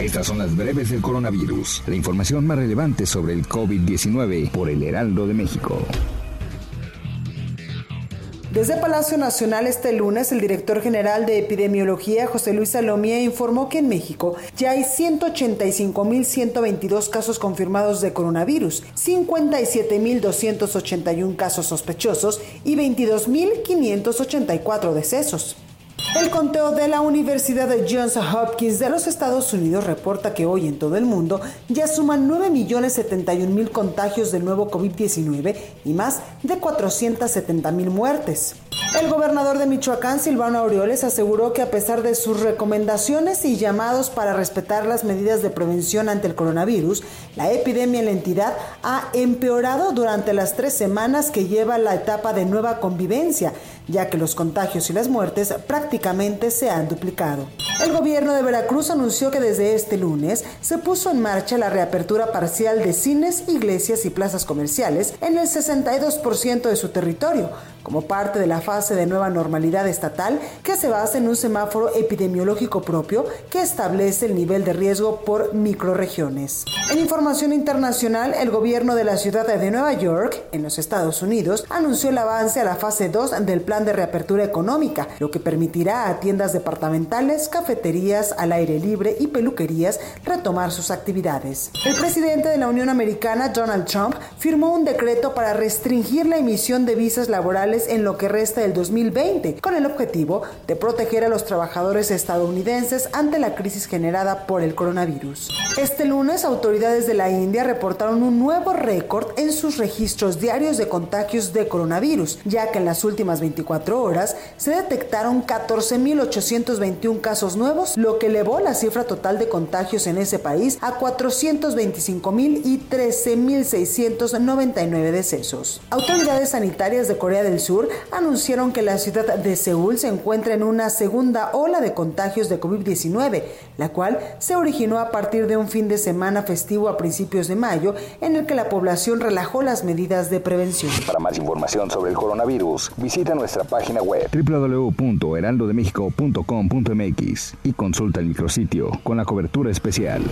Estas son las breves del coronavirus. La información más relevante sobre el COVID-19 por el Heraldo de México. Desde Palacio Nacional este lunes, el director general de epidemiología, José Luis Salomía, informó que en México ya hay 185.122 casos confirmados de coronavirus, 57.281 casos sospechosos y 22.584 decesos. El conteo de la Universidad de Johns Hopkins de los Estados Unidos reporta que hoy en todo el mundo ya suman 9.071.000 contagios del nuevo COVID-19 y más de 470.000 muertes. El gobernador de Michoacán, Silvano Aureoles, aseguró que a pesar de sus recomendaciones y llamados para respetar las medidas de prevención ante el coronavirus, la epidemia en la entidad ha empeorado durante las tres semanas que lleva la etapa de nueva convivencia, ya que los contagios y las muertes prácticamente se han duplicado. El gobierno de Veracruz anunció que desde este lunes se puso en marcha la reapertura parcial de cines, iglesias y plazas comerciales en el 62% de su territorio, como parte de la fase de nueva normalidad estatal que se basa en un semáforo epidemiológico propio que establece el nivel de riesgo por microregiones. En información internacional, el gobierno de la ciudad de Nueva York, en los Estados Unidos, anunció el avance a la fase 2 del plan de reapertura económica, lo que permitirá a tiendas departamentales, cafeterías al aire libre y peluquerías retomar sus actividades. El presidente de la Unión Americana, Donald Trump, firmó un decreto para restringir la emisión de visas laborales en lo que resta del 2020, con el objetivo de proteger a los trabajadores estadounidenses ante la crisis generada por el coronavirus. Este lunes, autoridades de la India reportaron un nuevo récord en sus registros diarios de contagios de coronavirus, ya que en las últimas 24 horas se detectaron 14.821 casos nuevos, lo que elevó la cifra total de contagios en ese país a 425.000 y 13.699 decesos. Autoridades sanitarias de Corea del Sur anunciaron que la ciudad de Seúl se encuentra en una segunda ola de contagios de COVID-19, la cual se originó a partir de un fin de semana festivo a principios de mayo en el que la población relajó las medidas de prevención. Para más información sobre el coronavirus, visita nuestra página web www.heraldodemexico.com.mx y consulta el micrositio con la cobertura especial.